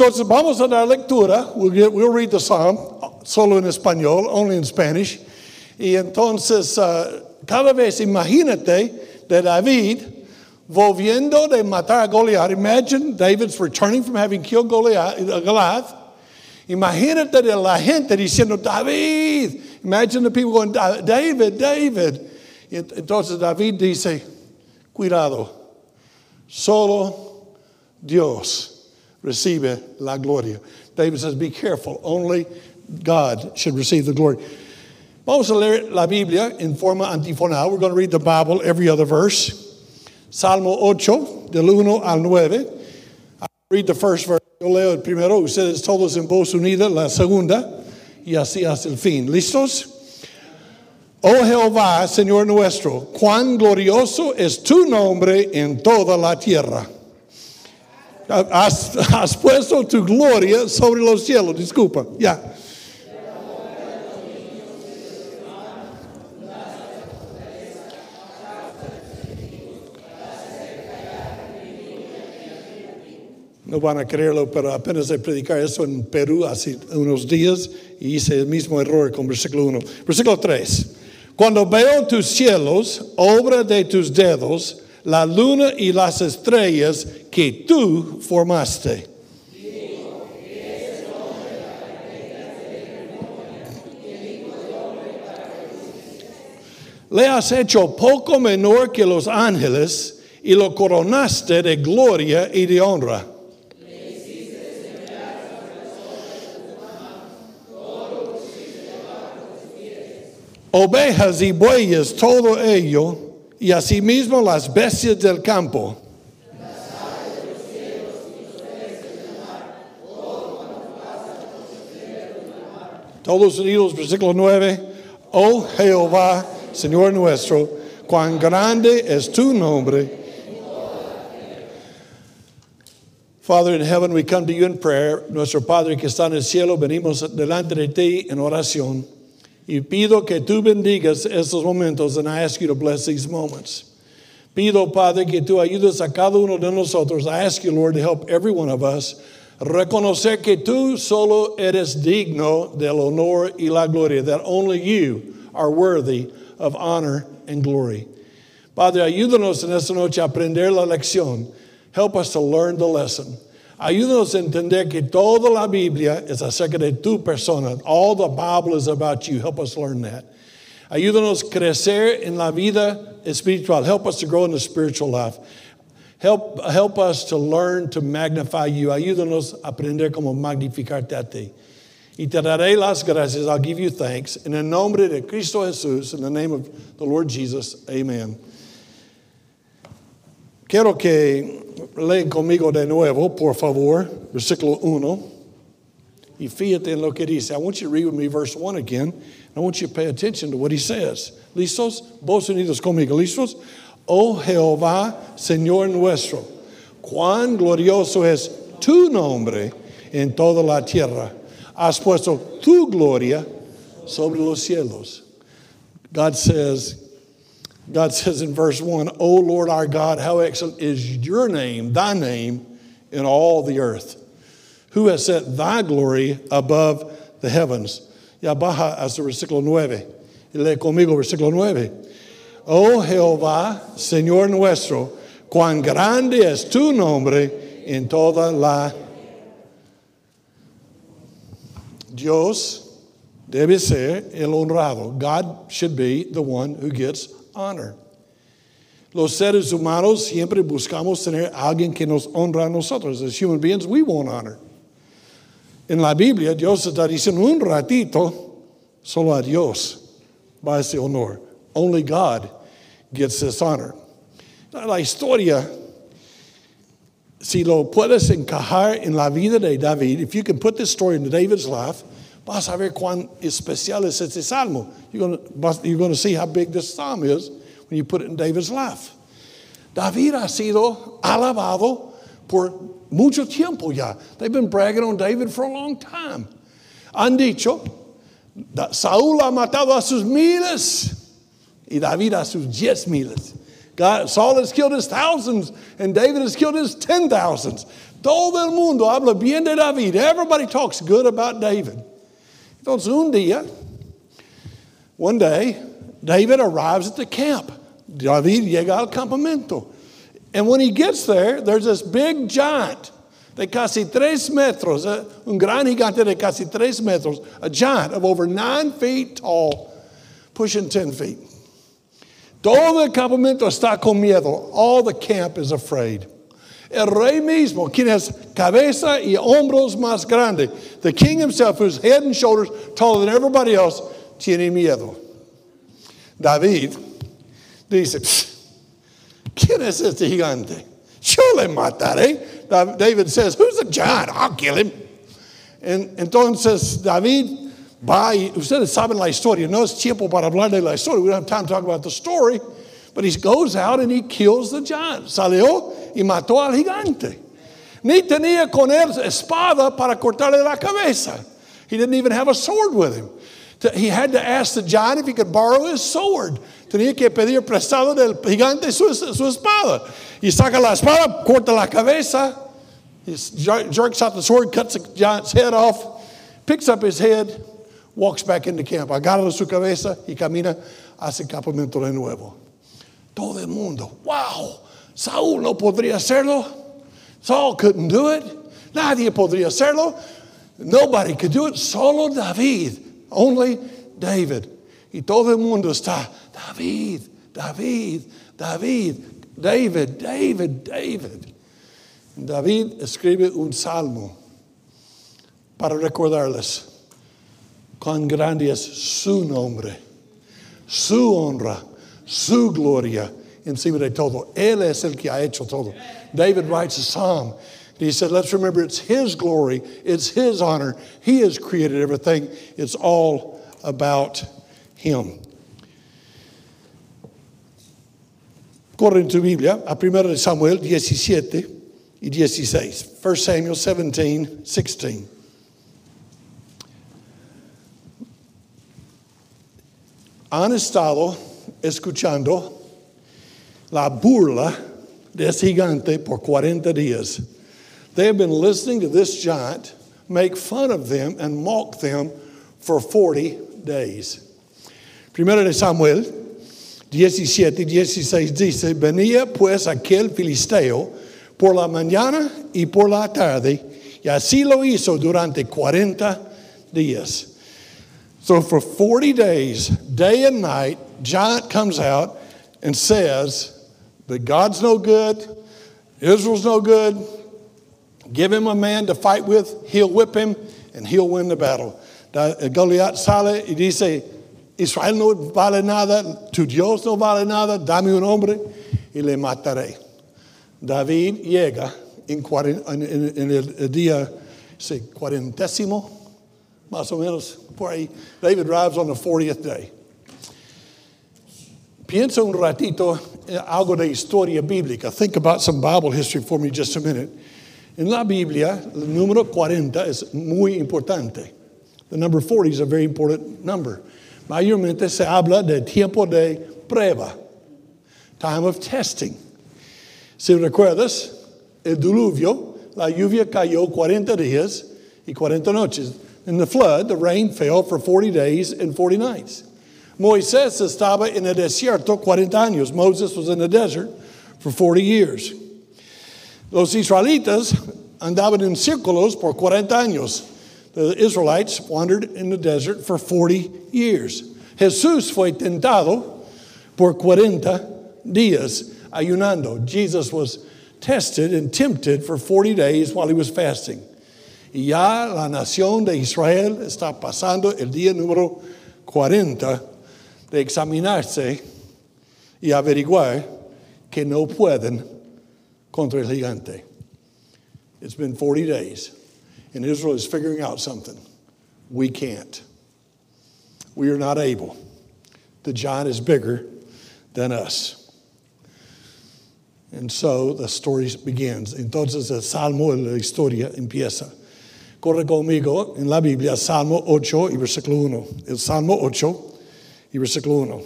Entonces vamos a dar lectura. We'll, get, we'll read the psalm solo en español, only in Spanish. Y entonces, uh, cada vez imagínate de David volviendo de matar a Goliath. Imagine David's returning from having killed Goliath, Goliath. Imagínate de la gente diciendo, David. Imagine the people going, David, David. Y entonces David dice, cuidado, solo Dios recibe la gloria. David says, be careful, only God should receive the glory. Vamos a leer la Biblia en forma antifonal. We're going to read the Bible every other verse. Salmo 8, del 1 al 9. I'll read the first verse. Yo leo el primero, ustedes todos en voz unida, la segunda, y así hasta el fin. ¿Listos? Oh Jehová, Señor nuestro, cuán glorioso es tu nombre en toda la tierra. Has, has puesto tu gloria sobre los cielos. Disculpa, ya. No van a creerlo, pero apenas de predicar eso en Perú hace unos días y hice el mismo error con versículo 1. Versículo 3. Cuando veo tus cielos, obra de tus dedos, la luna y las estrellas que tú formaste. Le has hecho poco menor que los ángeles y lo coronaste de gloria y de honra. ovejas y bueyes, todo ello, y asimismo las bestias del campo. Todos unidos, versículo 9. Oh Jehová, Señor nuestro, cuán grande es tu nombre. Father in heaven, we come to you in prayer. Nuestro Padre que está en el cielo, venimos delante de ti en oración. Y pido que tú bendigas estos momentos, and I ask you to bless these moments. Pido, Padre, que tú ayudes a cada uno de nosotros. I ask you, Lord, to help every one of us reconocer que tú solo eres digno del honor y la gloria, that only you are worthy of honor and glory. Padre, ayúdanos en esta noche a aprender la lección. Help us to learn the lesson. Ayúdanos a entender que toda la Biblia es acerca de tu persona. All the Bible is about you. Help us learn that. Ayúdanos a crecer en la vida espiritual. Help us to grow in the spiritual life. Help, help us to learn to magnify you. Ayúdanos a aprender cómo magnificarte a ti. Y te daré las gracias. I'll give you thanks. En el nombre de Cristo Jesús, in the name of the Lord Jesus, amen. Quiero que leen conmigo de nuevo, por favor, versículo 1. Y fíjate en lo que dice. I want you to read with me verse 1 again. I want you to pay attention to what he says. ¿Listos? Vos unidos conmigo. ¿Listos? Oh Jehová, Señor nuestro, cuán glorioso es tu nombre en toda la tierra. Has puesto tu gloria sobre los cielos. God says, God says in verse 1, O Lord our God, how excellent is your name, thy name, in all the earth. Who has set thy glory above the heavens? Ya baja hasta versículo 9. Y lee conmigo versículo 9. Oh Jehová, Señor nuestro, cuán grande es tu nombre en toda la. Dios debe ser el honrado. God should be the one who gets honor. Los seres humanos siempre buscamos tener alguien que nos honra a nosotros. As human beings, we want honor. En la Biblia, Dios está diciendo un ratito, solo a Dios va ese honor. Only God gets this honor. La historia, si lo puedes encajar en la vida de David, if you can put this story into David's life, vas a ver cuán especial es este salmo. You're going to see how big this psalm is when you put it in David's life. David ha sido alabado por mucho tiempo ya. They've been bragging on David for a long time. Han dicho, Saúl ha matado a sus miles y David a sus diez miles. God, Saul has killed his thousands and David has killed his ten thousands. Todo el mundo habla bien de David. Everybody talks good about David. Entonces, un día, one day, David arrives at the camp. David llega al campamento. And when he gets there, there's this big giant de casi tres metros, uh, un gran gigante de casi tres metros, a giant of over nine feet tall, pushing 10 feet. Todo el campamento está con miedo. All the camp is afraid. El rey mismo, quien es cabeza y hombros más grande, the king himself, whose head and shoulders taller than everybody else, tiene miedo. David dice, ¿quién es este gigante? Yo le mataré. David says, who's the giant? I'll kill him. And, entonces David va y ustedes saben la historia. No es tiempo para hablar de la historia. We don't have time to talk about the story. But he goes out and he kills the giant. Salió y mató al gigante. Ni tenía con él espada para cortarle la cabeza. He didn't even have a sword with him. He had to ask the giant if he could borrow his sword. Tenía que pedir prestado del gigante su, su espada. Y saca la espada, corta la cabeza. He jerks out the sword, cuts the giant's head off, picks up his head, walks back into camp. Agarra su cabeza y camina hacia el campamento de nuevo. Todo el mundo, wow, Saúl no podría hacerlo. Saul couldn't do it. Nadie podría hacerlo. Nobody could do it. Solo David. Only David. Y todo el mundo está, David, David, David, David, David, David. David escribe un salmo para recordarles cuán grande es su nombre, su honra, su gloria encima de todo. Él es el que ha hecho todo. David writes a psalm. and He said, Let's remember it's His glory, it's His honor. He has created everything. It's all about Him. En tu Biblia a 1 Samuel 17 y 16. 1 Samuel 17, 16. Han estado escuchando la burla de ese gigante por 40 días. They have been listening to this giant make fun of them and mock them for 40 days. Primero de Samuel 17, 16 dice, venía pues aquel filisteo por la mañana y por la tarde, y así lo hizo durante 40 días. So for 40 days, day and night, giant comes out and says, that God's no good, Israel's no good. Give him a man to fight with, he'll whip him, and he'll win the battle. Goliat sale y dice, Israel no vale nada, tu Dios no vale nada, dame un hombre y le mataré. David llega en, en, en el día sí, cuarentésimo, más o menos por ahí. David arrives on the 40th day. Piensa un ratito eh, algo de historia bíblica. Think about some Bible history for me just a minute. En la Biblia, el número 40 es muy importante. The number 40 is a very important number. Mayormente se habla de tiempo de prueba, time of testing. Si recuerdas, el diluvio, la lluvia cayó 40 días y 40 noches. In the flood, the rain fell for 40 days and 40 nights. Moisés estaba en el desierto 40 años. Moses was in the desert for 40 years. Los israelitas andaban en círculos por 40 años. The Israelites wandered in the desert for 40 years. Jesús fue tentado por 40 días ayunando. Jesus was tested and tempted for 40 days while he was fasting. Y ya la nación de Israel está pasando el día número 40 de examinarse y averiguar que no pueden contra el gigante. It's been 40 days, and Israel is figuring out something. We can't. We are not able. The giant is bigger than us. And so the story begins. Entonces el salmo de la historia empieza. Corre conmigo en la Biblia, Salmo 8 y versículo 1. El Salmo 8 versículo 1.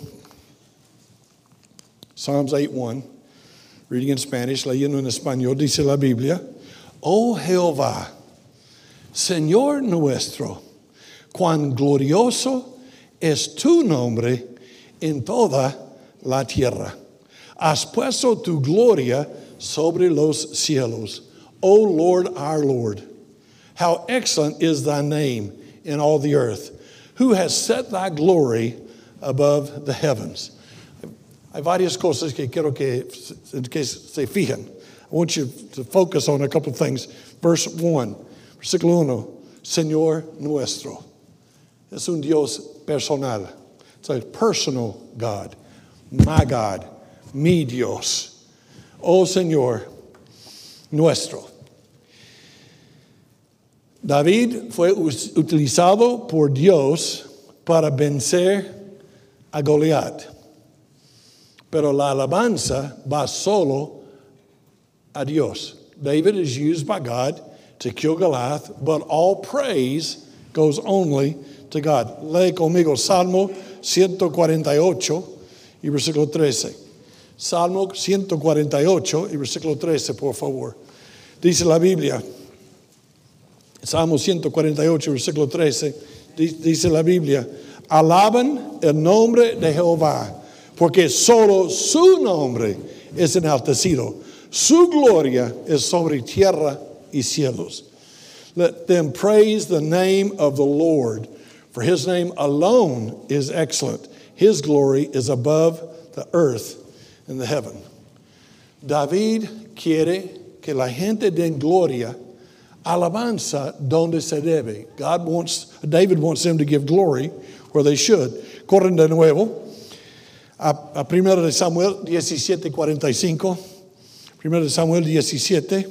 Psalms 8.1, reading in Spanish, leyendo en español, dice la Biblia, oh Jehová, Señor nuestro, cuán glorioso es tu nombre en toda la tierra. Has puesto tu gloria sobre los cielos. O Lord our Lord, how excellent is thy name in all the earth. Who has set thy glory above the heavens? Hay varias cosas que quiero que, que se fijen. I want you to focus on a couple of things. Verse 1, versículo 1, Señor nuestro. Es un Dios personal. It's a personal God. My God. Mi Dios. Oh Señor nuestro. David fue utilizado por Dios para vencer a Goliat. Pero la alabanza va solo a Dios. David is used by God to kill Goliath, but all praise goes only to God. Lee conmigo Salmo 148 y versículo 13. Salmo 148 y versículo 13, por favor. Dice la Biblia, Salmo 148, versículo 13, dice la Biblia, alaban el nombre de Jehová, porque solo su nombre es enaltecido. Su gloria es sobre tierra y cielos. Let them praise the name of the Lord, for his name alone is excellent. His glory is above the earth and the heaven. David quiere que la gente den gloria alabanza donde se debe. God wants, David wants them to give glory where they should. Corren de nuevo a, a 1 de Samuel 17, 45. 1 de Samuel 17,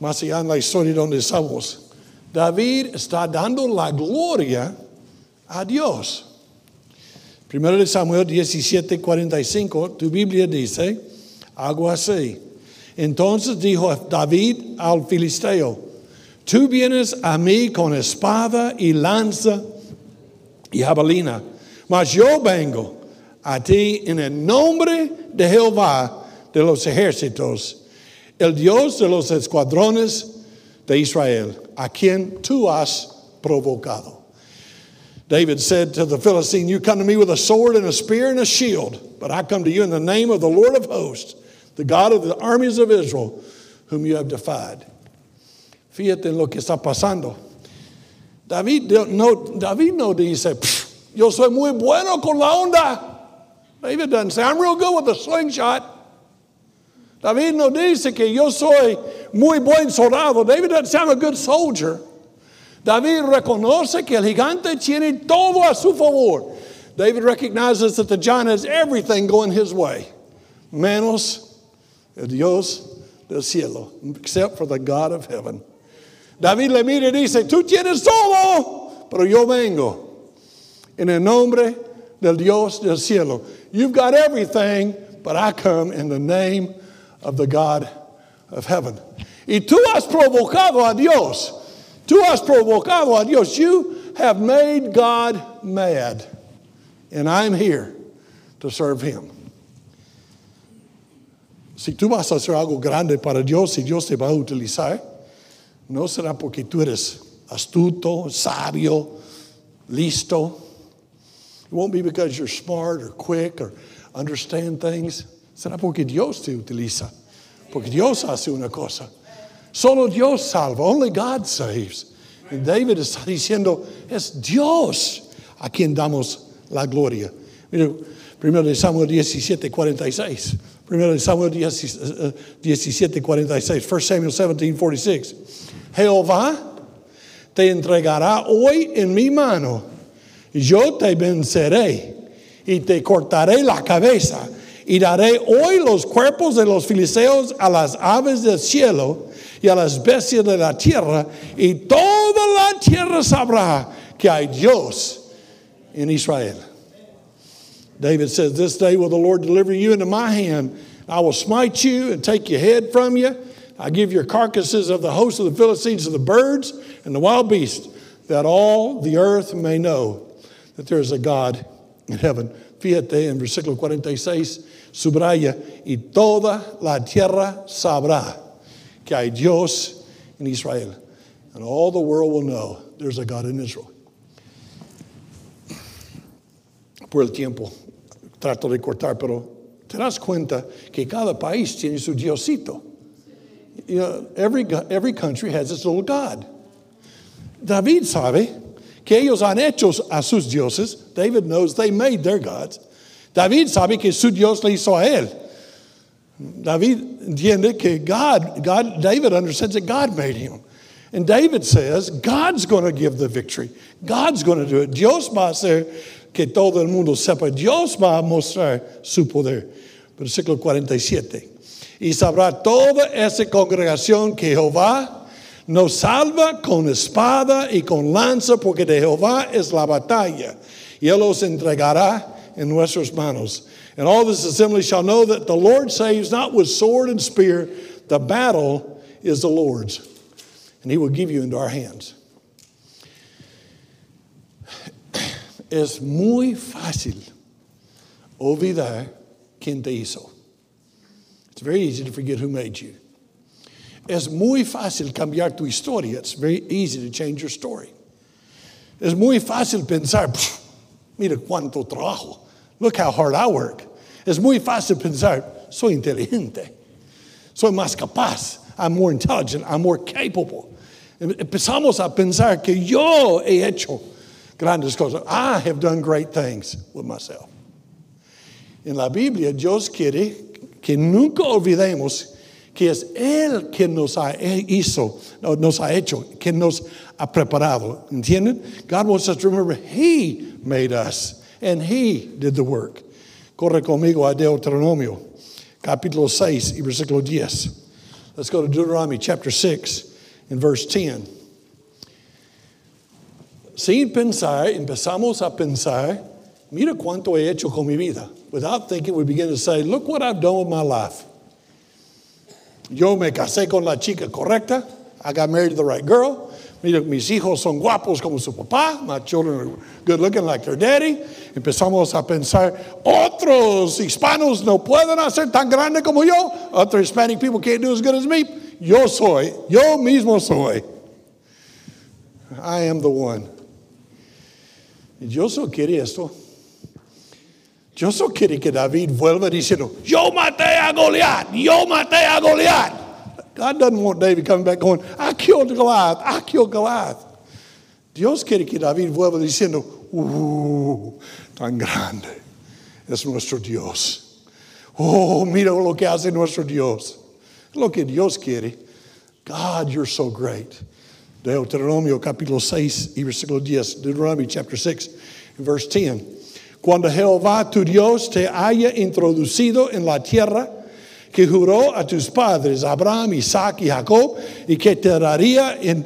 más allá en la historia donde estamos. David está dando la gloria a Dios. 1 de Samuel 17, 45, tu Biblia dice algo así. Entonces dijo David al filisteo, Tú vienes a mí con espada y lanza jabalina, mas yo vengo a ti en el nombre de Jehová de los ejércitos, el Dios de los escuadrones de Israel, a quien tú has provocado. David said to the Philistine, You come to me with a sword and a spear and a shield, but I come to you in the name of the Lord of hosts, the God of the armies of Israel, whom you have defied. Fíjate en lo que está pasando. David no, David no dice, yo soy muy bueno con la onda. David doesn't say, I'm real good with a slingshot. David no dice que yo soy muy buen soldado. David doesn't I'm a good soldier. David reconoce que el gigante tiene todo a su favor. David recognizes that the giant has everything going his way, menos el Dios del cielo, except for the God of heaven. David le mira y dice, tú tienes todo, pero yo vengo en el nombre del Dios del cielo. You've got everything, but I come in the name of the God of heaven. Y tú has provocado a Dios. Tú has provocado a Dios. You have made God mad. And I'm here to serve Him. Si tú vas a hacer algo grande para Dios y Dios te va a utilizar, no será porque tú eres astuto, sabio, listo. It won't be because you're smart or quick or understand things. Será porque Dios te utiliza. Porque Dios hace una cosa. Solo Dios salva. Only God saves. Y David está diciendo, es Dios a quien damos la gloria. Primero de Samuel 17, 46. Primero de Samuel 17, 46. 1 Samuel 17, 46. Jehová te entregará hoy en mi mano. Yo te venceré y te cortaré la cabeza y daré hoy los cuerpos de los filisteos a las aves del cielo y a las bestias de la tierra y toda la tierra sabrá que hay Dios in Israel. David says, This day will the Lord deliver you into my hand. I will smite you and take your head from you. I give your carcasses of the host of the Philistines to the birds and the wild beasts, that all the earth may know that there is a God in heaven. Fíjate en versículo 46, subraya, y toda la tierra sabrá que hay Dios in Israel. And all the world will know there's a God in Israel. Por el tiempo, trato de cortar, pero te das cuenta que cada país tiene su diosito. You know, every, every country has its little God. David sabe que ellos han hecho a sus dioses. David knows they made their gods. David sabe que su Dios le hizo a él. David entiende que God, God, David understands that God made him. And David says, God's going to give the victory. God's going to do it. Dios va a hacer que todo el mundo sepa. Dios va a mostrar su poder. Versículo 47. Y sabrá toda esa congregación que Jehová nos salva con espada y con lanza, porque de Jehová es la batalla. Y él los entregará en nuestras manos. And all this assembly shall know that the Lord saves not with sword and spear, the battle is the Lord's. And he will give you into our hands. Es muy fácil olvidar quien te hizo. It's very easy to forget who made you. Es muy fácil cambiar tu historia. It's very easy to change your story. Es muy fácil pensar, mira cuánto trabajo. Look how hard I work. Es muy fácil pensar, soy inteligente. Soy más capaz. I'm more intelligent. I'm more capable. Empezamos a pensar que yo he hecho grandes cosas. I have done great things with myself. En la Biblia, Dios quiere que nunca olvidemos que es Él quien nos ha hizo, nos ha hecho, quien nos ha preparado. ¿Entienden? God wants us to remember He made us and He did the work. Corre conmigo a Deuteronomio, capítulo 6 y versículo 10. Let's go to Deuteronomy chapter 6 and verse 10. Sin pensar, empezamos a pensar, mira cuánto he hecho con mi vida. Without thinking, we begin to say, look what I've done with my life. Yo me casé con la chica correcta. I got married to the right girl. Mira, mis hijos son guapos como su papá. My children are good looking like their daddy. Empezamos a pensar, otros hispanos no pueden hacer tan grande como yo. Other Hispanic people can't do as good as me. Yo soy, yo mismo soy. I am the one. Y Dios no quiere esto. Dios no quiere que David vuelva diciendo, yo maté a Goliat, yo maté a Goliat. God doesn't want David coming back going, I killed Goliath, I killed Goliath. Dios quiere que David vuelva diciendo, uh, tan grande es nuestro Dios. Oh, mira lo que hace nuestro Dios. Lo que Dios quiere. God, you're so great. Deuteronomio capítulo 6 y versículo 10. Deuteronomy chapter 6 verse 10. Cuando Jehová tu Dios te haya introducido en la tierra que juró a tus padres, Abraham, Isaac y Jacob, y que te daría en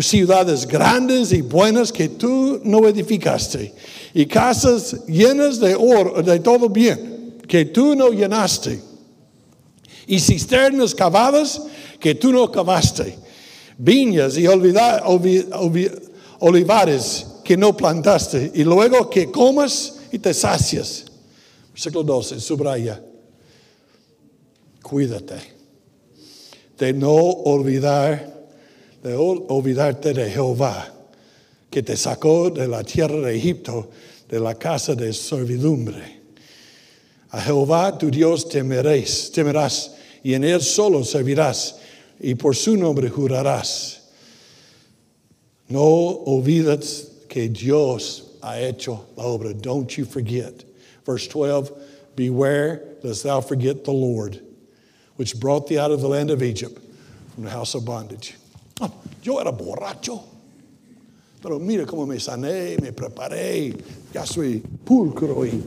ciudades grandes y buenas que tú no edificaste, y casas llenas de oro, de todo bien, que tú no llenaste, y cisternas cavadas que tú no cavaste, viñas y olivares que no plantaste, y luego que comas y te sacias. Versículo 12, subraya. Cuídate de no olvidar, de olvidarte de Jehová, que te sacó de la tierra de Egipto, de la casa de servidumbre. A Jehová tu Dios temerás, temerás y en él solo servirás y por su nombre jurarás. No olvides que Dios ha hecho la obra. Don't you forget. Verse 12 Beware lest thou forget the Lord, which brought thee out of the land of Egypt from the house of bondage. Oh, yo era borracho. Pero mira cómo me sané, me preparé, ya soy pulcro y,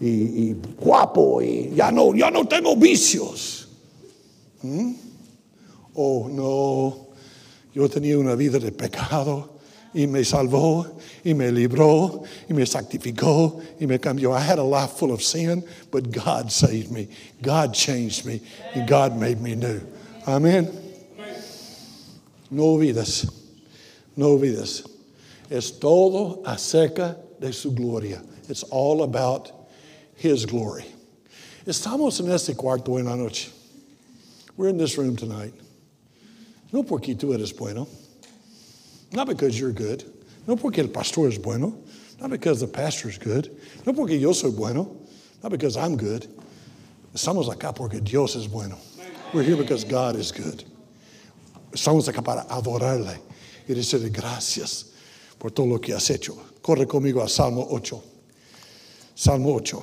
y, y guapo y ya no, ya no tengo vicios. ¿Mm? Oh, no, yo tenía una vida de pecado y me salvó y me libró y me sanctificó y me cambió. I had a life full of sin, but God saved me. God changed me and God made me new. Amen. No olvides, no olvides. Es todo acerca de su gloria. It's all about His glory. Estamos en este cuarto en la noche. We're in this room tonight. No porque tú eres bueno. Not because you're good. No porque el pastor es bueno. Not because the pastor is good. No porque yo soy bueno. Not because I'm good. Estamos acá porque Dios es bueno. We're here because God is good. Estamos acá para adorarle y decirle gracias por todo lo que has hecho. Corre conmigo a Salmo 8. Salmo 8.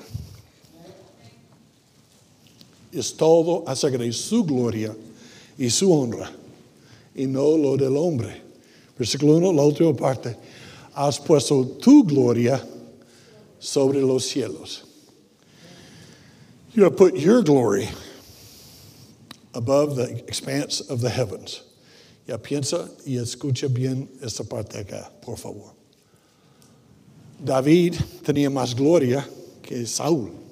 Es todo de su gloria y su honra y no lo del hombre. Versículo 1, la última parte. Has puesto tu gloria sobre los cielos. You have put your glory above the expanse of the heavens. Ya piensa y escucha bien esta parte acá, por favor. David tenía más gloria que Saúl.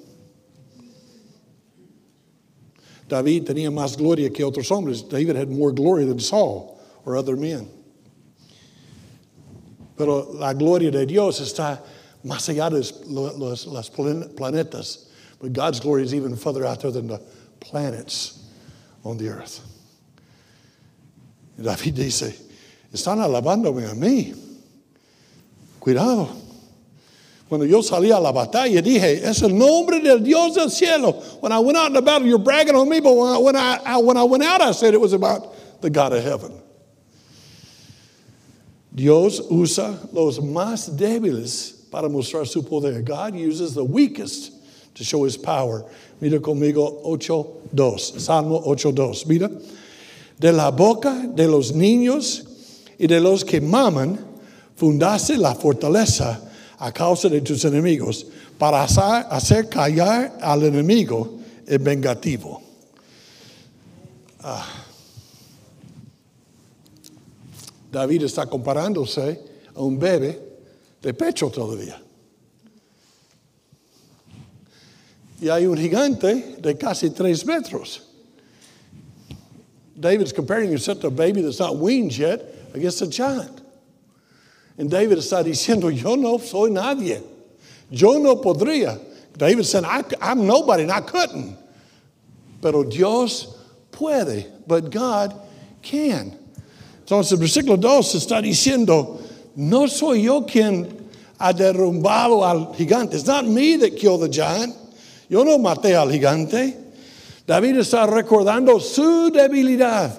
David tenía más gloria que otros hombres. David had more glory than Saul or other men. Pero la gloria de Dios está más allá de los, los planetas. But God's glory is even further out there than the planets on the earth. David dice, están alabándome a mí. Cuidado. Cuando yo salí a la batalla, dije, es el nombre del Dios del cielo. When I went out in the battle, you're bragging on me, but when I, when I, when I went out, I said it was about the God of heaven. Dios usa los más débiles para mostrar su poder. God uses the weakest to show his power. Mira conmigo 8.2, Salmo 8.2. Mira, de la boca de los niños y de los que maman, fundaste la fortaleza a causa de tus enemigos, para hacer callar al enemigo el vengativo. Ah. David está comparándose a un bebé de pecho todavía. Y hay un gigante de casi tres metros. David's comparing himself to a baby that's not weaned yet against a giant. And David está diciendo, yo no soy nadie. Yo no podría. David said, I, I'm nobody and I couldn't. Pero Dios puede, but God can. Entonces, el versículo 2 está diciendo, no soy yo quien ha derrumbado al gigante. It's not me that killed the giant. Yo no maté al gigante. David está recordando su debilidad.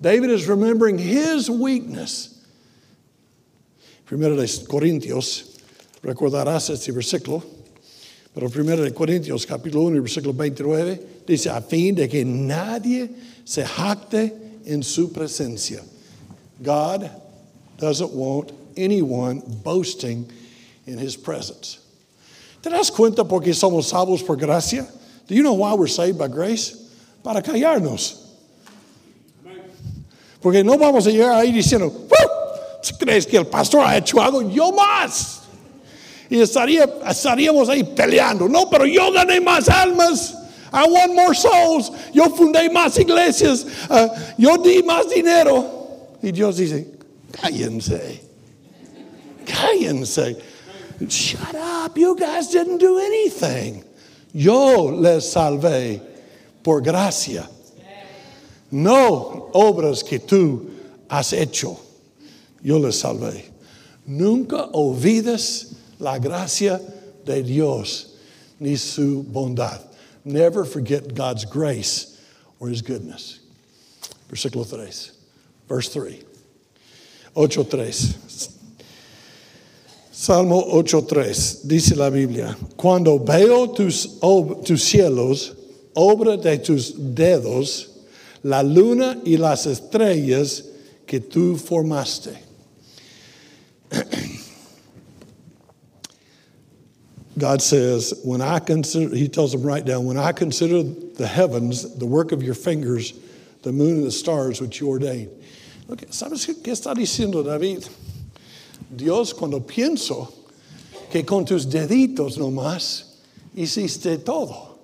David is remembering his weakness. Primero de Corintios, recordarás este versículo, pero primero de Corintios capítulo 1, versículo 29, dice, a fin de que nadie se jacte en su presencia. God doesn't want anyone boasting in his presence. ¿Te das cuenta por qué somos salvos por gracia? Do you know why we're saved by grace? Para callarnos. Porque no vamos a llegar ahí diciendo, ¿crees que el pastor ha hecho algo? Yo más. Y estaría, estaríamos ahí peleando. No, pero yo gané más almas. I won more souls. Yo fundé más iglesias. Uh, yo di más dinero. Y Dios dice, cállense, cállense. Shut up, you guys didn't do anything. Yo les salvé por gracia. No obras que tú has hecho. Yo les salvé. Nunca olvides la gracia de Dios ni su bondad. Never forget God's grace or his goodness. Versículo 3. Verse 3. 8.3. Salmo 8.3. Dice la Biblia, cuando veo tus, tus cielos, obra de tus dedos, la luna y las estrellas que tú formaste. God says, when I consider, he tells them right down, when I consider the heavens, the work of your fingers, the moon and the stars which you ordained. ¿Sabes qué está diciendo David? Dios, cuando pienso que con tus deditos nomás hiciste todo.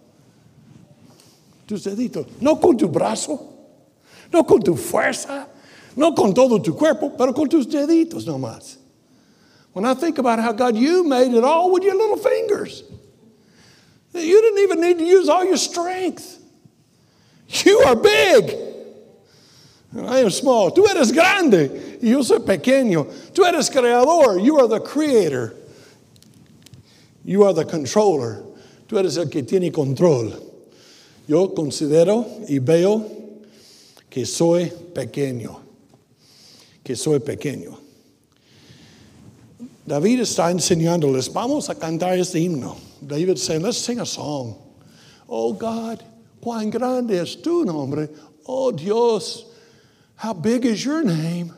Tus deditos. No con tu brazo, no con tu fuerza, no con todo tu cuerpo, pero con tus deditos nomás. When I think about how God, you made it all with your little fingers. You didn't even need to use all your strength. You are big. And I am small. Tú eres grande. Yo soy pequeño. Tú eres creador. You are the creator. You are the controller. Tú eres el que tiene control. Yo considero y veo que soy pequeño. Que soy pequeño. David está enseñándoles, vamos a cantar este himno. David saying, let's sing a song. Oh God, cuán grande es tu nombre. Oh Dios, how big is your name?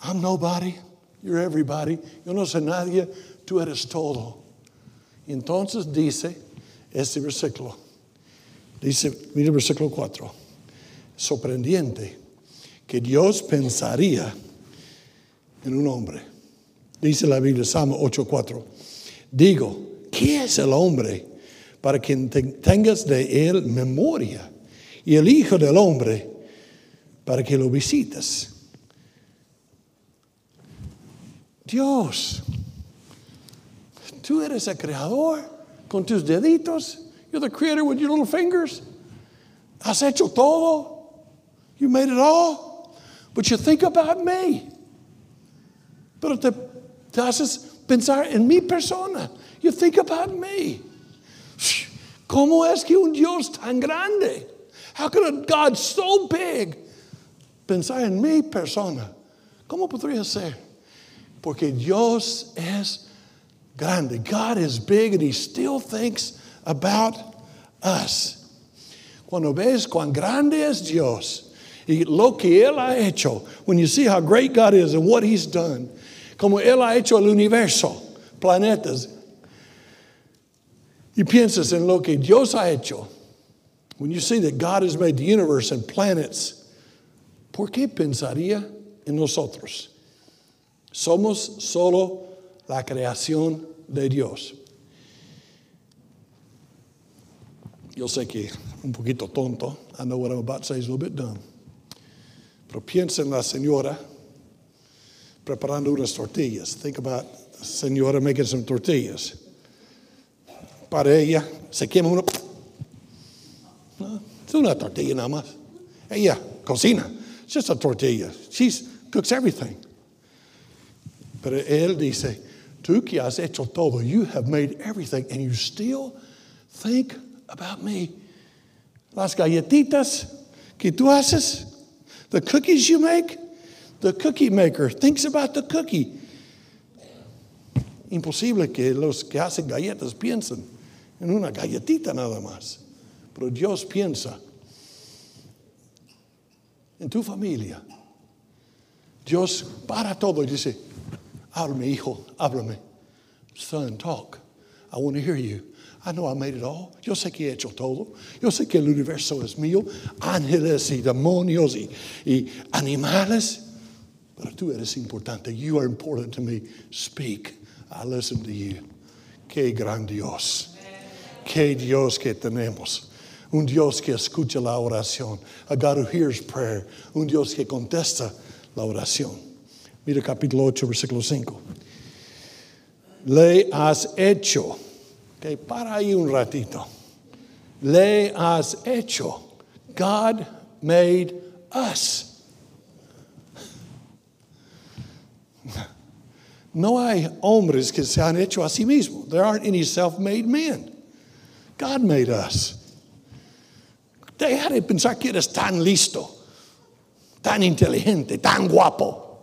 I'm nobody. You're everybody. Yo no soy nadie. Tú eres todo. Entonces dice este versículo. Dice, mira el versículo 4. Sorprendente que Dios pensaría en un hombre. Dice la Biblia, Salmo 8:4. Digo, ¿qué es el hombre para que tengas de él memoria? Y el Hijo del Hombre para que lo visites. Dios, tú eres el creador con tus deditos. You're the creator with your little fingers. Has hecho todo. You made it all. But you think about me. Pero te, te haces pensar en mi persona. You think about me. ¿Cómo es que un Dios tan grande? How could a God so big pensar en mi persona? ¿Cómo podría ser? Porque Dios es grande. God is big and He still thinks about us. Cuando ves cuán grande es Dios y lo que Él ha hecho, when you see how great God is and what He's done, como Él ha hecho el universo, planetas, y piensas en lo que Dios ha hecho, when you see that God has made the universe and planets, ¿por qué pensaría en nosotros? Somos solo la creación de Dios. Yo sé que un poquito tonto. I know what I'm about to say is a little bit dumb. Pero piensa en la señora preparando unas tortillas. Think about señora making some tortillas. Para ella, se quema uno. No, es una tortilla nada más. Ella cocina. It's just a tortilla. She cooks everything. Pero él dice, tú que has hecho todo, you have made everything, and you still think about me. Las galletitas que tú haces, the cookies you make, the cookie maker thinks about the cookie. Imposible que los que hacen galletas piensen en una galletita nada más. Pero Dios piensa en tu familia. Dios para todo y dice, háblame hijo, háblame. Son, talk. I want to hear you. I know I made it all. Yo sé que he hecho todo. Yo sé que el universo es mío. Ángeles y demonios y, y animales. Pero tú eres importante. You are important to me. Speak. I listen to you. Qué gran Dios. Qué Dios que tenemos. Un Dios que escucha la oración. A God who hears prayer. Un Dios que contesta la oración. Mira capítulo 8, versículo 5. Le has hecho. Okay, para ahí un ratito. Le has hecho. God made us. No hay hombres que se han hecho a sí mismos. There aren't any self-made men. God made us. Deja de pensar que eres tan listo, tan inteligente, tan guapo.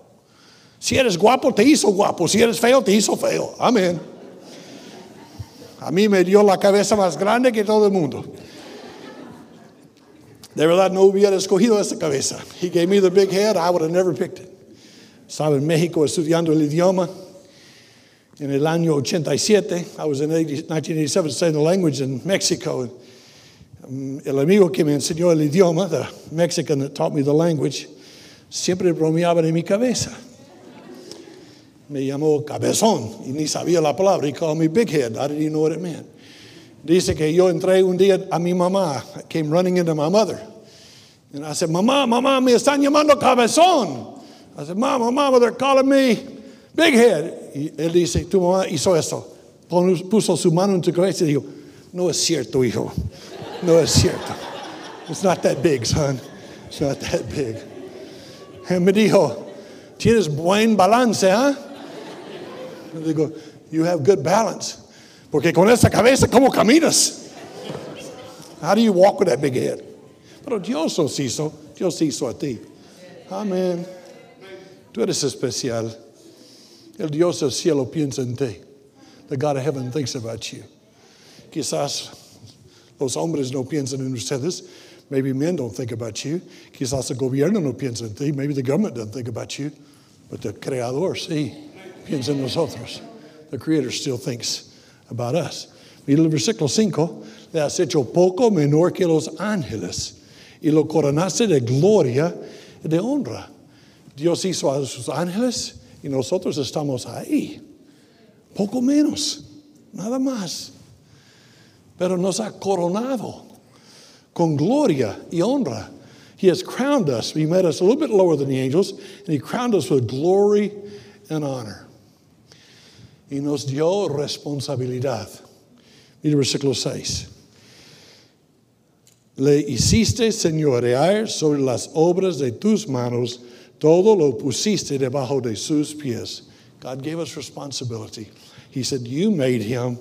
Si eres guapo, te hizo guapo. Si eres feo, te hizo feo. Amén. A mí me dio la cabeza más grande que todo el mundo. De verdad no hubiera escogido esa cabeza. He gave me the big head, I would have never picked it. Estaba en México estudiando el idioma. En el año 87, I was in 80, 1987 studying the language in Mexico. Um, el amigo que me enseñó el idioma, the Mexican that taught me the language, siempre bromeaba en mi cabeza. Me llamó cabezón y ni sabía la palabra. He called me big head. I didn't even know what it meant. Dice que yo entré un día a mi mamá. I came running into my mother. And I said, Mamá, mamá, me están llamando cabezón. I said, Mama, mama, they're calling me big head. Y él dice, tu mamá hizo esto. Puso su mano en tu cabeza y dijo, no es cierto, hijo. No es cierto. It's not that big, son. It's not that big. Él me dijo, tienes buen balance, ¿ah? Huh? Digo, you have good balance. Porque con esa cabeza, ¿cómo caminas? How do you walk with that big head? Pero Dios os hizo, Dios hizo a ti. Amén. Tú eres especial. El Dios del cielo piensa en ti. The God of heaven thinks about you. Quizás los hombres no piensan en ustedes. Maybe men don't think about you. Quizás el gobierno no piensa en ti. Maybe the government doesn't think about you. But the Creador sí piensa en nosotros. The Creator still thinks about us. Mira el versículo 5. Le has hecho poco menor que los ángeles y lo coronaste de gloria y de honra. Dios hizo a sus ángeles y nosotros estamos ahí. Poco menos, nada más. Pero nos ha coronado con gloria y honra. He has crowned us. He made us a little bit lower than the angels, and He crowned us with glory and honor. Y nos dio responsabilidad. Mira versículo 6. Le hiciste señorear sobre las obras de tus manos, todo lo pusiste debajo de sus pies. God gave us responsibility. He said, You made him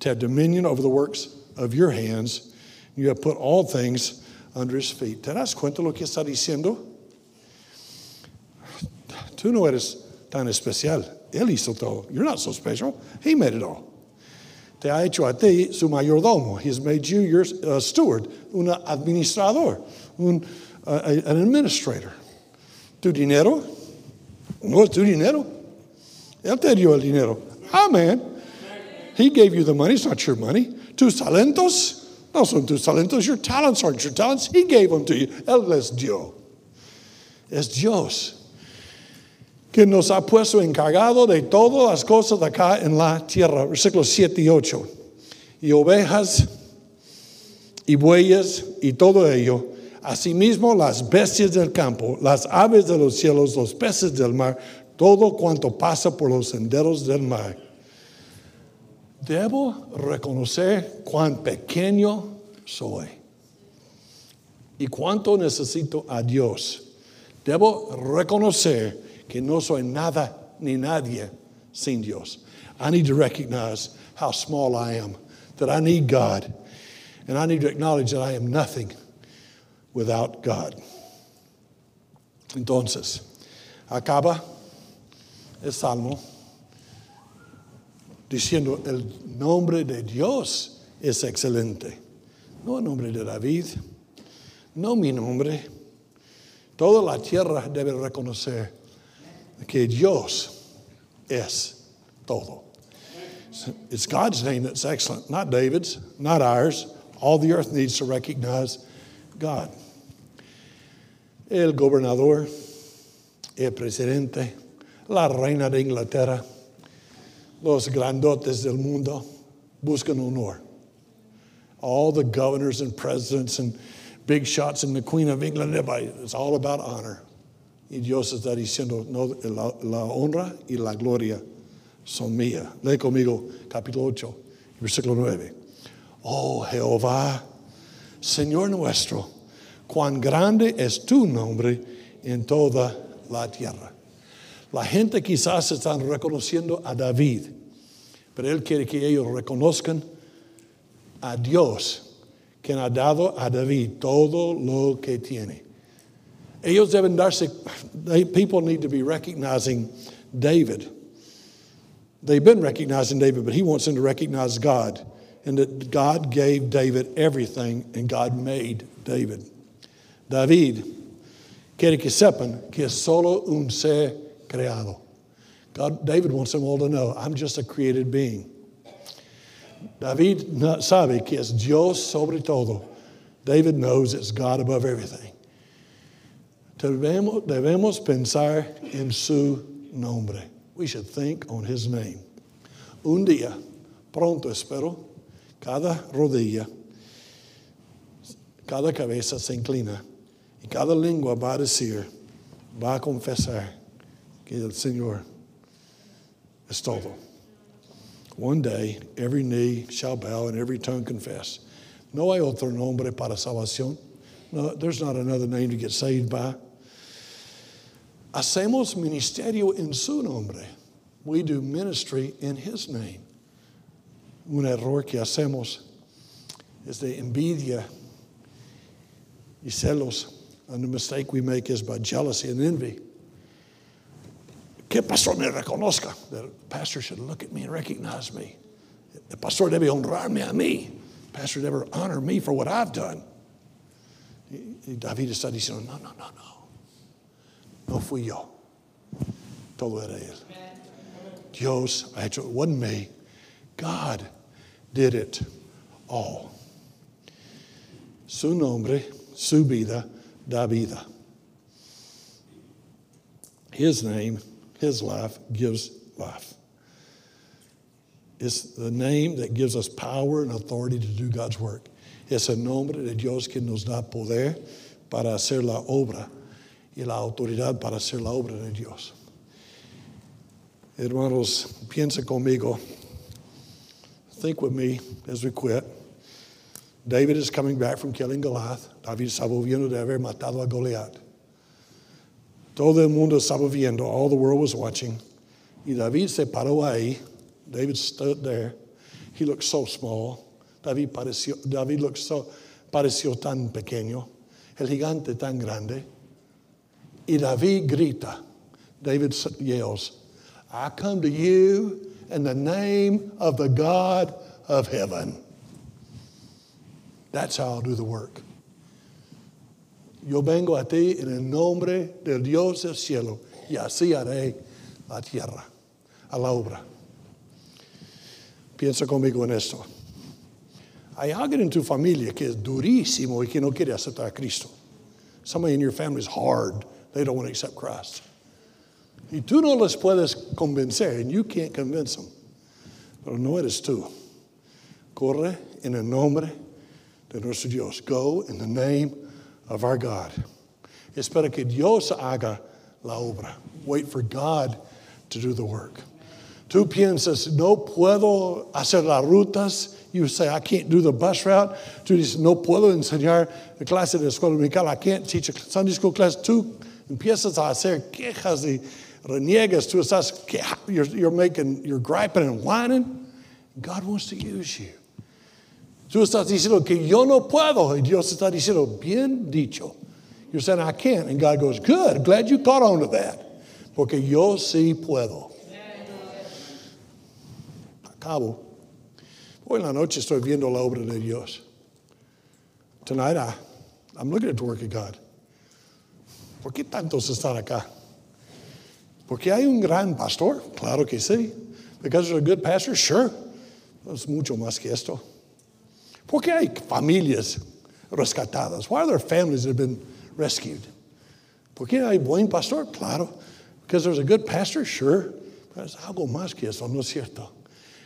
to have dominion over the works of your hands. You have put all things under his feet. ¿Te das cuenta lo que está diciendo? Tú no eres tan especial. Él hizo todo. You're not so special. He made it all. Te ha hecho a ti su mayordomo. He has made you your uh, steward, un administrador, un, uh, an administrator. Tu dinero no es tu dinero. Él te dio el dinero. Amen. He gave you the money. It's not your money. Tus talentos no son tus talentos. Your talents aren't your talents. He gave them to you. Él les dio. Es Dios que nos ha puesto encargado de todas las cosas de acá en la tierra. Versículos 7 y 8. Y ovejas y bueyes y todo ello. Asimismo las bestias del campo, las aves de los cielos, los peces del mar, todo cuanto pasa por los senderos del mar. Debo reconocer cuán pequeño soy y cuánto necesito a Dios. Debo reconocer que no soy nada ni nadie sin Dios. I need to recognize how small I am, that I need God, and I need to acknowledge that I am nothing without God. Entonces, acaba el salmo diciendo el nombre de Dios es excelente. No el nombre de David, no mi nombre. Toda la tierra debe reconocer que Dios es todo. It's God's name that's excellent, not David's, not ours. All the earth needs to recognize God. El gobernador, el presidente, la reina de Inglaterra, los grandotes del mundo buscan honor. All the governors and presidents and big shots and the Queen of England, everybody, it's all about honor. Y Dios está diciendo, la, la honra y la gloria son mías. Lee conmigo capítulo 8, versículo 9. Oh Jehová, Señor nuestro, cuán grande es tu nombre en toda la tierra. La gente quizás están reconociendo a David, pero él quiere que ellos reconozcan a Dios, quien ha dado a David todo lo que tiene. Ellos deben darse, people need to be recognizing David. They've been recognizing David, but he wants them to recognize God and that God gave David everything and God made David. David quiere que sepan que es solo un ser creado. God, David wants them all to know, I'm just a created being. David sabe que es Dios sobre todo. David knows it's God above everything. Debemos, debemos pensar en su nombre. We should think on his name. Un día, pronto espero, cada rodilla, cada cabeza se inclina y cada lengua va a decir, va a confesar que el Señor es todo. One day, every knee shall bow and every tongue confess. No hay otro nombre para salvación No, there's not another name to get saved by. Hacemos ministerio en su nombre. We do ministry in his name. Un error que hacemos es de envidia y celos. And the mistake we make is by jealousy and envy. Que pastor me reconozca. The pastor should look at me and recognize me. The pastor debe honrarme a mí. The pastor debe honor me for what I've done. Y David está diciendo, no, no, no, no. No fui yo. Todo era él. Dios ha hecho, it wasn't me. God did it all. Su nombre, su vida, da vida. His name, his life gives life. It's the name that gives us power and authority to do God's work. Es el nombre de Dios que nos da poder para hacer la obra y la autoridad para hacer la obra de Dios. Hermanos, piensa conmigo. Think with me as we quit. David is coming back from killing Goliath. David volviendo de haber matado a Goliat. Todo el mundo estaba viendo. All the world was watching. Y David se paró ahí. David stood there. He looked so small. David, pareció, David looked so, pareció tan pequeño. El gigante tan grande. Y David grita. David yells, I come to you in the name of the God of heaven. That's how I'll do the work. Yo vengo a ti en el nombre del Dios del cielo y así haré la tierra, a la obra. Piensa conmigo en esto. Hay alguien en tu familia que es durísimo y que no quiere aceptar a Cristo. Somebody in your family is hard. They don't want to accept Christ. Y tú no les puedes convencer, and you can't convince them. Pero no eres tú. Corre en el nombre de nuestro Dios. Go in the name of our God. Espera que Dios haga la obra. Wait for God to do the work. Tú piensas, no puedo hacer las rutas. You say, I can't do the bus route. Tú dices, no puedo enseñar la clase de escuela dominical. I can't teach a Sunday school class. Tú empiezas a hacer quejas y reniegas. Tú estás, you're, you're making, you're griping and whining. God wants to use you. Tú estás diciendo que yo no puedo, y Dios está diciendo, bien dicho. You're saying, I can't. And God goes, good, glad you caught on to that. Porque yo sí puedo. Acabo. Hoy en la noche estoy viendo la obra de Dios. Tonight I, I'm looking at the work of God. ¿Por qué tantos están acá? Porque hay un gran pastor, claro que sí. Because there's a good pastor, sure. Es mucho más que esto. ¿Por qué hay familias rescatadas? Why are there families that have been rescued? ¿Por qué hay buen pastor? Claro. Because there's a good pastor? Sure. Pero es algo más que eso, ¿no es cierto?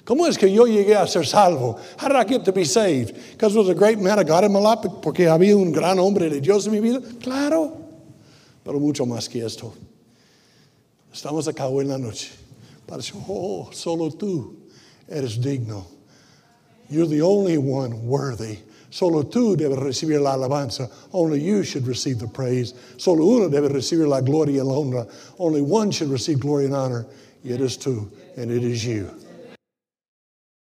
¿Cómo es que yo llegué a ser salvo? How did I get to be saved? Because there was a great man of God in my life, porque había un gran hombre de Dios en mi vida. Claro. Pero mucho más que esto. Estamos acá hoy en la noche. Parece, oh, solo tú eres digno You're the only one worthy. Solo tú debes recibir la alabanza. Only you should receive the praise. Solo uno debe recibir la gloria y la honra. Only one should receive glory and honor. It is tú, and it is you.